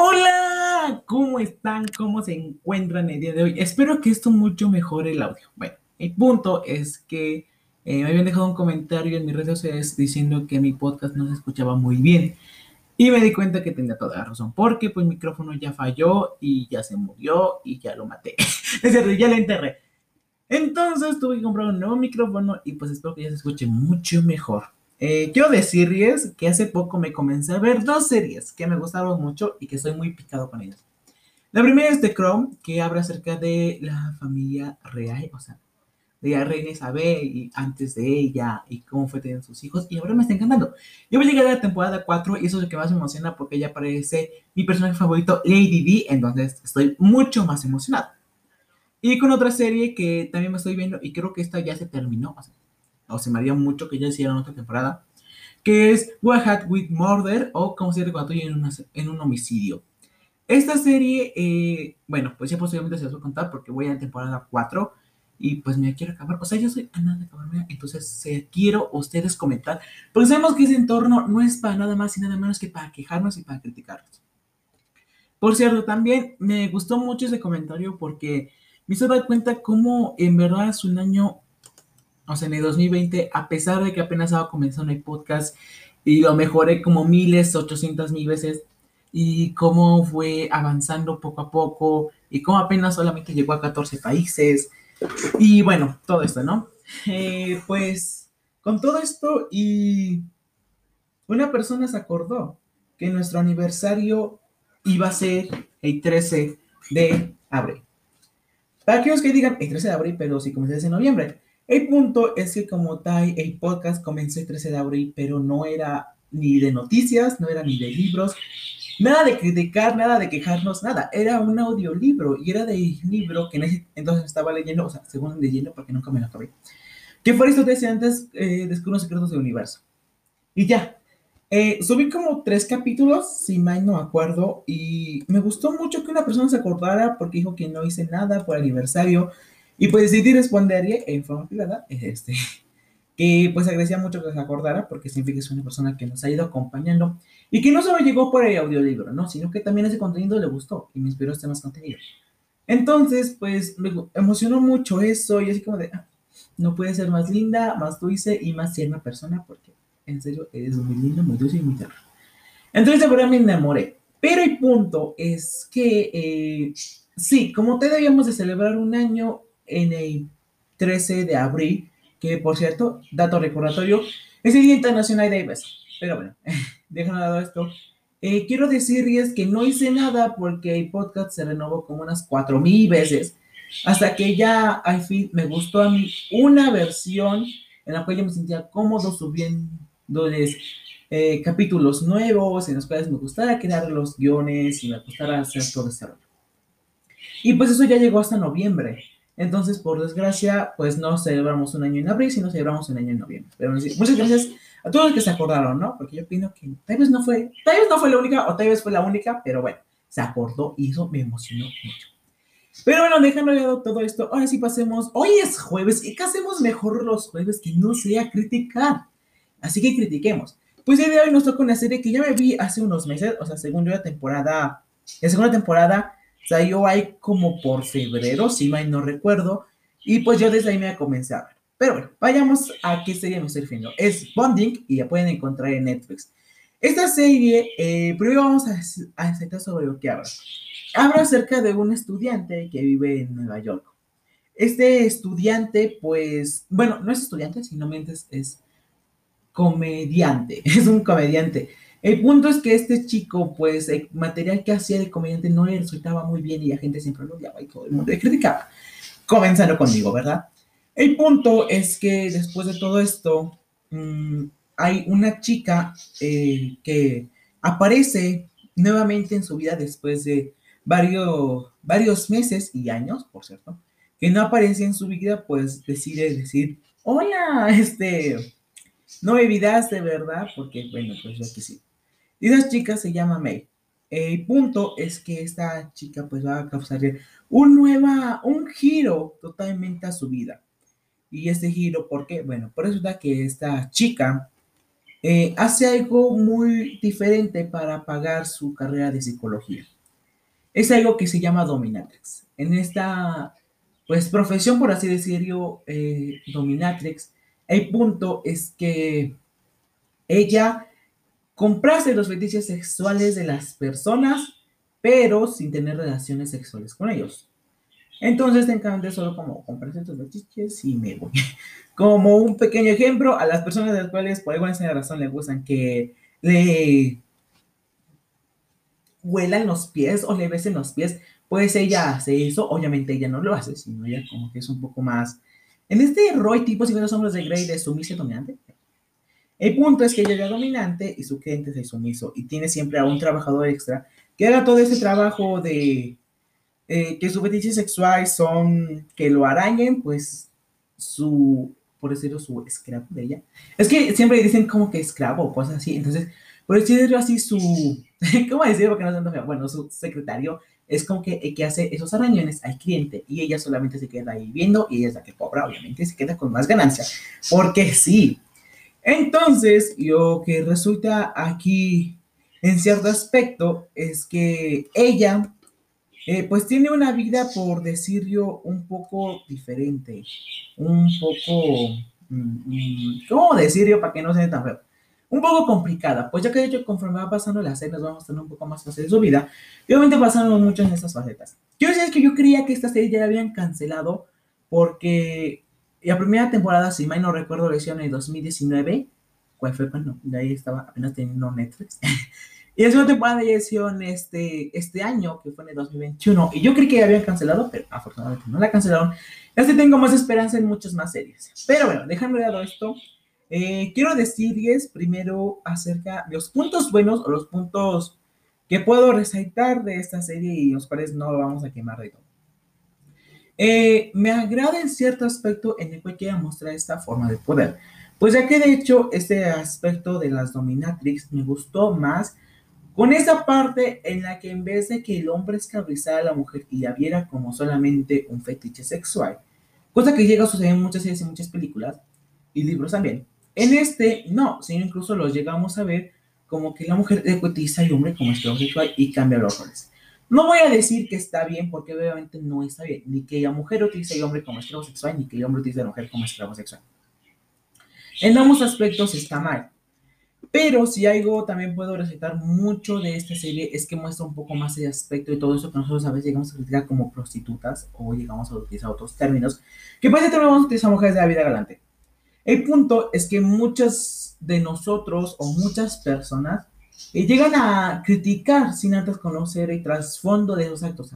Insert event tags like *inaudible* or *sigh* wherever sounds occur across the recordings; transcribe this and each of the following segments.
Hola, ¿cómo están? ¿Cómo se encuentran el día de hoy? Espero que esto mucho mejore el audio. Bueno, el punto es que eh, me habían dejado un comentario en mis redes sociales diciendo que mi podcast no se escuchaba muy bien. Y me di cuenta que tenía toda la razón, porque pues el micrófono ya falló y ya se murió y ya lo maté. *laughs* es cierto, ya lo enterré. Entonces tuve que comprar un nuevo micrófono y pues espero que ya se escuche mucho mejor. Eh, quiero decirles que hace poco me comencé a ver dos series que me gustaron mucho y que estoy muy picado con ellas. La primera es The Crown, que habla acerca de la familia real, o sea, de la reina Isabel y antes de ella y cómo fue teniendo sus hijos. Y ahora me está encantando. Yo voy a llegar a la temporada 4 y eso es lo que más me emociona porque ya aparece mi personaje favorito, Lady D, entonces estoy mucho más emocionado. Y con otra serie que también me estoy viendo y creo que esta ya se terminó, o sea, o se me haría mucho que ya hicieran otra temporada, que es What Had With Murder o como se cuando en, en un homicidio. Esta serie, eh, bueno, pues ya posiblemente se los voy a contar porque voy a la temporada 4 y pues me quiero acabar. O sea, yo soy a nada de acabarme, entonces quiero ustedes comentar, porque sabemos que ese entorno no es para nada más y nada menos que para quejarnos y para criticarnos. Por cierto, también me gustó mucho ese comentario porque me hizo dar cuenta cómo en verdad es un año o sea, en el 2020, a pesar de que apenas estaba comenzando el podcast y lo mejoré como miles, ochocientas mil veces, y cómo fue avanzando poco a poco, y cómo apenas solamente llegó a 14 países, y bueno, todo esto, ¿no? Eh, pues con todo esto y una persona se acordó que nuestro aniversario iba a ser el 13 de abril. Para aquellos que digan el 13 de abril, pero si comencé en noviembre. El punto es que como tal, el podcast comenzó el 13 de abril, pero no era ni de noticias, no era ni de libros, nada de criticar, nada de quejarnos, nada. Era un audiolibro y era de libro que en ese entonces estaba leyendo, o sea, según leyendo porque nunca me lo acabé. Que fue decía antes, eh, Descubro los secretos del universo. Y ya. Eh, subí como tres capítulos, si mal no acuerdo, y me gustó mucho que una persona se acordara porque dijo que no hice nada por aniversario, y pues decidí responderle en forma privada, este, *laughs* que pues agradecía mucho que se acordara, porque significa que es una persona que nos ha ido acompañando y que no solo llegó por el audiolibro, ¿no? Sino que también ese contenido le gustó y me inspiró este más contenido. Entonces, pues me emocionó mucho eso y así como de, ah, no puede ser más linda, más dulce y más tierna persona, porque en serio eres muy linda, muy dulce y muy tierna. Entonces, de verdad me enamoré. Pero el punto es que, eh, sí, como te debíamos de celebrar un año, en el 13 de abril, que por cierto, dato recordatorio, es el Día Internacional de Beso. Pero bueno, *laughs* déjame dado esto. Eh, quiero decirles que no hice nada porque el podcast se renovó como unas 4000 veces, hasta que ya al fin me gustó a mí una versión en la cual yo me sentía cómodo subiéndoles eh, capítulos nuevos, en los cuales me gustara crear los guiones y me gustara hacer todo ese rollo. Y pues eso ya llegó hasta noviembre. Entonces, por desgracia, pues no celebramos un año en abril, sino celebramos un año en noviembre. Pero muchas gracias a todos los que se acordaron, ¿no? Porque yo opino que tal vez no fue, tal vez no fue la única, o tal vez fue la única, pero bueno, se acordó y eso me emocionó mucho. Pero bueno, dejando de lado todo esto, ahora sí pasemos. Hoy es jueves y ¿qué hacemos mejor los jueves que no sea criticar? Así que critiquemos. Pues el día de hoy nos toca una serie que ya me vi hace unos meses, o sea, según yo la temporada, la segunda temporada Salió ahí como por febrero, si mal no recuerdo. Y pues yo desde ahí me comencé a ver. Pero bueno, vayamos a qué serie me estoy refiriendo. Es Bonding y la pueden encontrar en Netflix. Esta serie, eh, primero vamos a, a sobre lo que habla. Habla acerca de un estudiante que vive en Nueva York. Este estudiante, pues, bueno, no es estudiante, sino es, es comediante, *laughs* es un comediante. El punto es que este chico, pues, el material que hacía de comediante no le resultaba muy bien y la gente siempre lo odiaba y todo el mundo le criticaba. Comenzando conmigo, ¿verdad? El punto es que después de todo esto, mm, hay una chica eh, que aparece nuevamente en su vida después de varios, varios meses y años, por cierto, que no aparece en su vida, pues decide decir, hola, este, no me de verdad, porque bueno, pues yo sí. Y esa chica se llama May. El punto es que esta chica pues va a causar un nueva, un giro totalmente a su vida. Y este giro, ¿por qué? Bueno, por eso da que esta chica eh, hace algo muy diferente para pagar su carrera de psicología. Es algo que se llama dominatrix. En esta, pues, profesión, por así decirlo, eh, dominatrix, el punto es que ella comprase los fetiches sexuales de las personas, pero sin tener relaciones sexuales con ellos. Entonces, técnicamente solo como comprarse estos fetiches y me voy. *laughs* Como un pequeño ejemplo, a las personas de las cuales por alguna razón le gustan que le huelan los pies o le besen los pies, pues ella hace eso. Obviamente ella no lo hace, sino ella como que es un poco más... En este Roy tipo si los hombres de Grey de sumisa dominante. El punto es que ella es dominante y su cliente es sumiso y tiene siempre a un trabajador extra que haga todo ese trabajo de eh, que su fetiche sexual son que lo arañen, pues su por decirlo, su esclavo de ella. Es que siempre dicen como que esclavo o cosas así. Entonces, por decirlo así, su. *laughs* ¿Cómo decirlo? Porque no feo. Bueno, su secretario es como que el que hace esos arañones al cliente y ella solamente se queda ahí viendo y ella es la que cobra, obviamente, se queda con más ganancia. Porque sí. Entonces, lo que resulta aquí en cierto aspecto es que ella eh, pues tiene una vida, por decirlo, un poco diferente, un poco, mm, mm, ¿cómo decirlo para que no sea tan feo? Un poco complicada, pues ya que de hecho conforme va pasando las series vamos a tener un poco más fácil de su vida, y obviamente pasando mucho en estas facetas. Yo decía que yo creía que esta serie ya la habían cancelado porque la primera temporada, si mal no recuerdo, la hicieron en 2019, ¿cuál fue cuando? De ahí estaba apenas teniendo Netflix. *laughs* Y la segunda temporada ya hicieron este, este año, que fue en el 2021. Y yo creí que ya habían cancelado, pero afortunadamente no la cancelaron. Así tengo más esperanza en muchas más series. Pero bueno, dejando de lado esto, eh, quiero decirles primero acerca de los puntos buenos o los puntos que puedo resaltar de esta serie y los cuales no vamos a quemar de todo. Eh, me agrada en cierto aspecto en el cual quiera mostrar esta forma de poder. Pues ya que de hecho este aspecto de las dominatrix me gustó más con esa parte en la que en vez de que el hombre esclavizara a la mujer y la viera como solamente un fetiche sexual, cosa que llega a suceder en muchas series y muchas películas y libros también, en este no, sino incluso los llegamos a ver como que la mujer utiliza al hombre como esclavo sexual y cambia los roles. No voy a decir que está bien, porque obviamente no está bien, ni que la mujer utilice al hombre como esclavo sexual, ni que el hombre utilice a la mujer como esclavo sexual. En ambos aspectos está mal. Pero si algo también puedo recitar mucho de esta serie es que muestra un poco más el aspecto de todo eso que nosotros a veces llegamos a criticar como prostitutas o llegamos a utilizar otros términos que puede ser vamos a utilizar mujeres de la vida galante. El punto es que muchas de nosotros o muchas personas eh, llegan a criticar sin antes conocer el trasfondo de esos actos.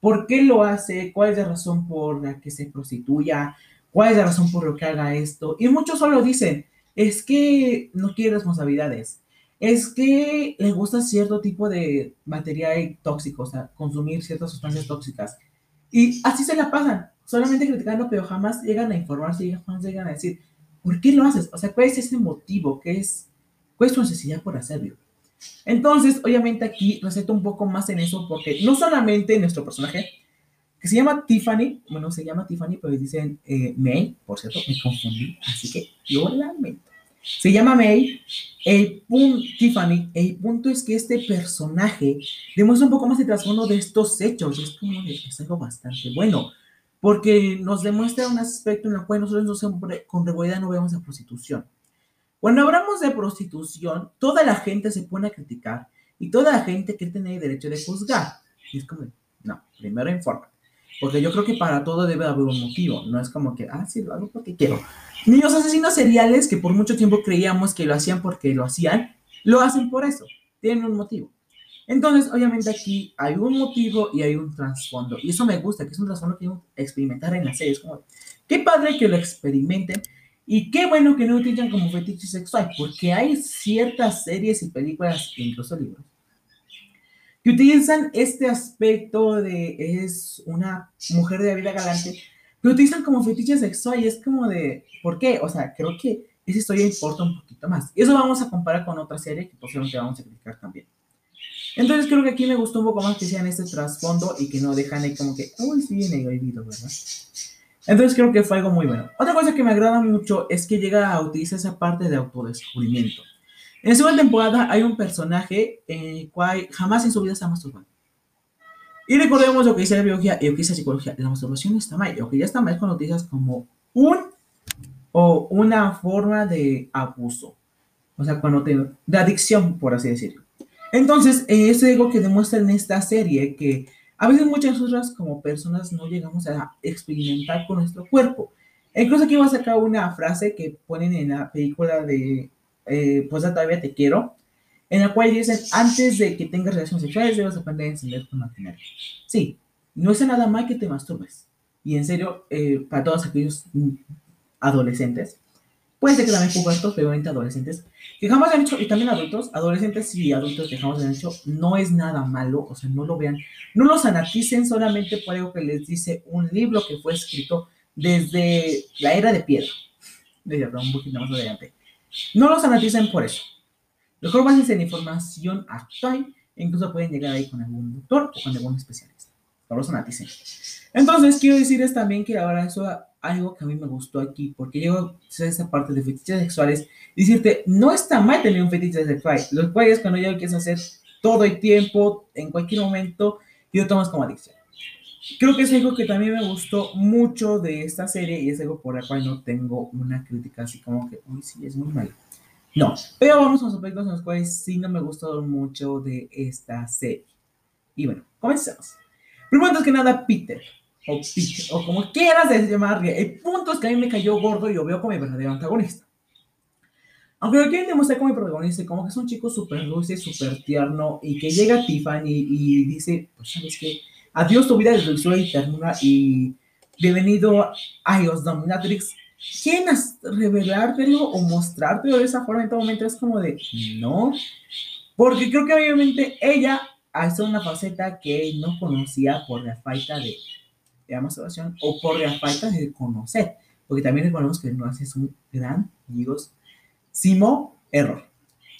¿Por qué lo hace? ¿Cuál es la razón por la que se prostituya? ¿Cuál es la razón por lo que haga esto? Y muchos solo dicen, es que no quiere responsabilidades, es que le gusta cierto tipo de material tóxico, o sea, consumir ciertas sustancias tóxicas. Y así se la pasan, solamente criticando, pero jamás llegan a informarse y jamás llegan a decir, ¿por qué lo haces? O sea, ¿cuál es ese motivo? ¿Qué es, ¿Cuál es tu necesidad por hacerlo? Entonces, obviamente aquí receto un poco más en eso porque no solamente nuestro personaje, que se llama Tiffany, bueno, se llama Tiffany, pero dicen eh, May, por cierto, me confundí, así que yo lamento. Se llama May, el punto, Tiffany, el punto es que este personaje demuestra un poco más el trasfondo de estos hechos, es como es algo bastante bueno, porque nos demuestra un aspecto en el cual nosotros con regularidad no vemos la prostitución. Cuando hablamos de prostitución, toda la gente se pone a criticar y toda la gente quiere tener el derecho de juzgar. Y es como, no, primero informa. Porque yo creo que para todo debe haber un motivo. No es como que, ah, sí, lo hago porque quiero. Ni los asesinos seriales, que por mucho tiempo creíamos que lo hacían porque lo hacían, lo hacen por eso. Tienen un motivo. Entonces, obviamente aquí hay un motivo y hay un trasfondo. Y eso me gusta, que es un trasfondo que experimentar en las series. Como, qué padre que lo experimenten. Y qué bueno que no utilizan como fetiche sexual, porque hay ciertas series y películas, incluso libros, que utilizan este aspecto de es una mujer de vida galante, que utilizan como fetiche sexual y es como de, ¿por qué? O sea, creo que esa historia importa un poquito más. Y eso vamos a comparar con otra serie que posiblemente vamos a criticar también. Entonces creo que aquí me gustó un poco más que sean este trasfondo y que no dejan ahí como que, uy, sí viene oído, ¿verdad? Entonces creo que fue algo muy bueno. Otra cosa que me agrada mucho es que llega a utilizar esa parte de autodescubrimiento. En la segunda temporada hay un personaje en el cual jamás en su vida se ha masturbado. Y recordemos lo que dice la biología y lo que dice la psicología. La masturbación está mal. Lo que ya está mal es cuando utilizas como un o una forma de abuso. O sea, cuando te... de adicción, por así decirlo. Entonces, es algo que demuestra en esta serie que a veces muchas nosotras como personas no llegamos a experimentar con nuestro cuerpo. Incluso aquí voy a sacar una frase que ponen en la película de eh, Pues todavía te quiero, en la cual dicen, antes de que tengas relaciones sexuales debes aprender a encender tu maquinaria. Sí, no es nada mal que te masturbes. Y en serio, eh, para todos aquellos adolescentes, puede ser que también pubertos, pero adolescentes, que jamás han hecho, y también adultos, adolescentes y adultos que jamás han hecho, no es nada malo, o sea, no lo vean, no los anaticen solamente por algo que les dice un libro que fue escrito desde la era de piedra, desde un poquito más adelante. No los anaticen por eso. Mejor basen en información actual, incluso pueden llegar ahí con algún doctor o con algún especialista. No los anaticen. Entonces, quiero decirles también que ahora eso algo que a mí me gustó aquí, porque llego a esa parte de fetiches sexuales, decirte, no está mal tener un fetiche sexual, los cuales cuando ya lo quieres hacer todo el tiempo, en cualquier momento, y lo tomas como adicción. Creo que es algo que también me gustó mucho de esta serie y es algo por el cual no tengo una crítica así como que, uy, sí, es muy malo. No, pero vamos a los aspectos en los cuales sí no me gustó mucho de esta serie. Y bueno, comencemos. Primero que nada, Peter o o como quieras llamarle. El punto es que a mí me cayó gordo y lo veo como mi verdadero antagonista. Aunque lo quieren demostrar como mi protagonista, como que es un chico súper dulce, súper tierno, y que llega Tiffany y, dice, pues sabes qué, adiós tu vida de dulzura y ternura, y bienvenido a los Dominatrix. ¿Quieren revelártelo o mostrártelo de esa forma en todo momento? Es como de, no, porque creo que obviamente ella hace una faceta que no conocía por la falta de de masturbación o por la falta de conocer, porque también reconocemos que no haces un gran, simo error.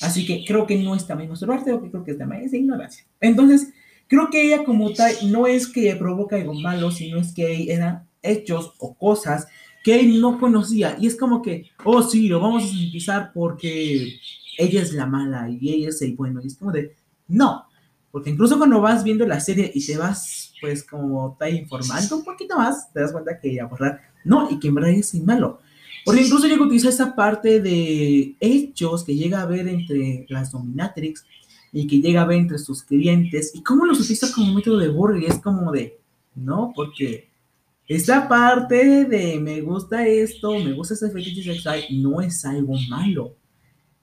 Así que creo que no está mal masturbarte, o que creo que está mal es de ignorancia. Entonces, creo que ella como tal no es que provoca algo malo, sino es que eran hechos o cosas que él no conocía. Y es como que, oh sí, lo vamos a utilizar porque ella es la mala y ella es el bueno. Y es como de, no, porque incluso cuando vas viendo la serie y te vas pues como está informando un poquito más, te das cuenta que ya borrar, no, y que en verdad es malo. Porque incluso llega a utilizar esa parte de hechos que llega a ver entre las dominatrix y que llega a ver entre sus clientes y cómo los utiliza como método de burla y es como de, no, porque esta parte de me gusta esto, me gusta ese fetiche sexual, no es algo malo.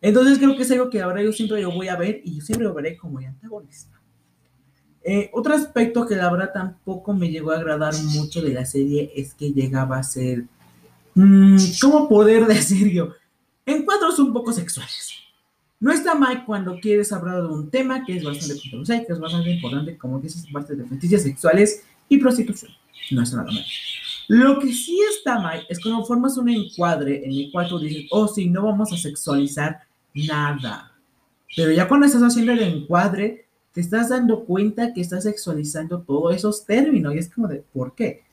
Entonces creo que es algo que ahora yo siempre lo voy a ver y yo siempre lo veré como antagonista. Eh, otro aspecto que la verdad tampoco me llegó a agradar mucho de la serie es que llegaba a ser, mm, ¿cómo poder *laughs* decirlo? Encuentros un poco sexuales. No está mal cuando quieres hablar de un tema que es bastante controversial, que es bastante importante, como que es parte de fetiches sexuales y prostitución. No está nada mal. Lo que sí está mal es cuando formas un encuadre en el cual tú dices, oh, sí, no vamos a sexualizar nada. Pero ya cuando estás haciendo el encuadre, te estás dando cuenta que estás sexualizando todos esos términos y es como de, ¿por qué?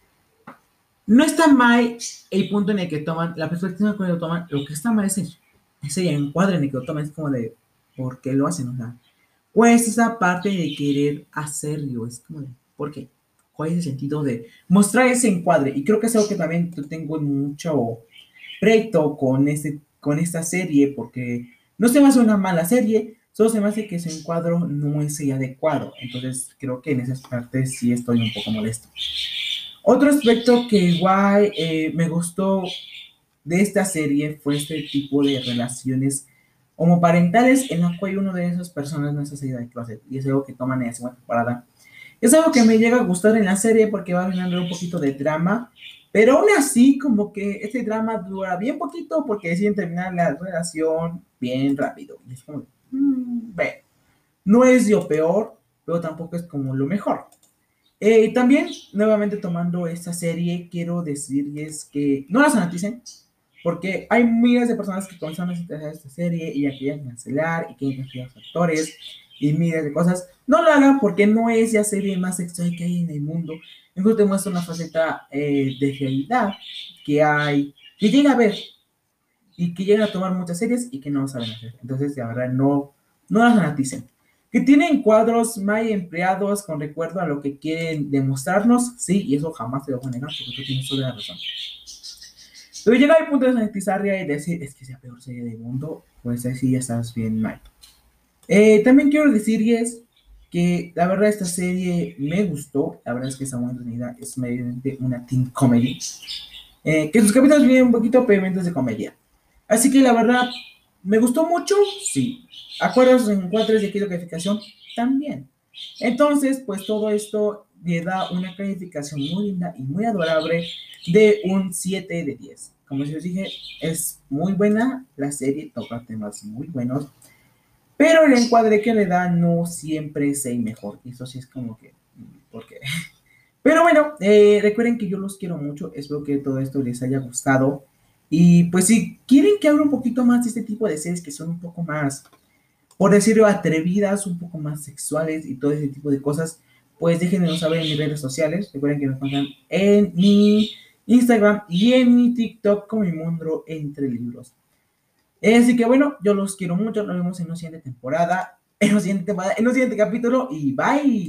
No está mal el punto en el que toman, la perspectiva en la que lo toman, lo que está mal es ese encuadre en el que lo toman, es como de, ¿por qué lo hacen? O sea, pues esa parte de querer hacerlo, es como de, ¿por qué? ¿Cuál es el sentido de mostrar ese encuadre? Y creo que es algo que también tengo mucho reto con, este, con esta serie, porque no se me hace una mala serie, Solo se me hace que ese encuadro no es adecuado. Entonces creo que en esas partes sí estoy un poco molesto. Otro aspecto que igual eh, me gustó de esta serie fue este tipo de relaciones homoparentales en la cual uno de esas personas no está salida de closet y es algo que toman en la segunda temporada. Es algo que me llega a gustar en la serie porque va a generar un poquito de drama, pero aún así como que este drama dura bien poquito porque deciden terminar la relación bien rápido. Y es como, Mm, no es lo peor, pero tampoco es como lo mejor. Eh, también, nuevamente tomando esta serie, quiero decirles que no la fanaticen, porque hay miles de personas que comienzan a esta serie y ya quieren cancelar y quieren cancelar los actores y miles de cosas. No lo hagan porque no es la serie más sexual que hay en el mundo. Incluso te muestra una faceta eh, de realidad que hay, que llega a ver y que llegan a tomar muchas series y que no saben hacer. Entonces, la verdad, no, no las fanaticen. Que tienen cuadros muy empleados con recuerdo a lo que quieren demostrarnos, sí, y eso jamás te lo voy a negar porque tú tienes toda la razón. Pero llega el punto de sanitizarla y decir, es que es la peor serie del mundo, pues así ya estás bien mal. Eh, también quiero decirles que la verdad esta serie me gustó, la verdad es que está muy entretenida, es mediante una teen comedy, eh, que sus capítulos vienen un poquito peventos de comedia. Así que la verdad, ¿me gustó mucho? Sí. ¿Acuerdos en cuatro de calificación? También. Entonces, pues todo esto le da una calificación muy linda y muy adorable de un 7 de 10. Como les dije, es muy buena la serie, toca temas muy buenos, pero el encuadre que le da no siempre es el mejor. Eso sí es como que, ¿por qué? *laughs* Pero bueno, eh, recuerden que yo los quiero mucho, espero que todo esto les haya gustado. Y pues si quieren que hable un poquito más de este tipo de series que son un poco más, por decirlo, atrevidas, un poco más sexuales y todo ese tipo de cosas, pues déjenmelo saber en mis redes sociales. Recuerden que me encuentran en mi Instagram y en mi TikTok como mi mundo entre libros. Así que bueno, yo los quiero mucho. Nos vemos en la siguiente temporada, en la siguiente temporada, en el siguiente capítulo y bye.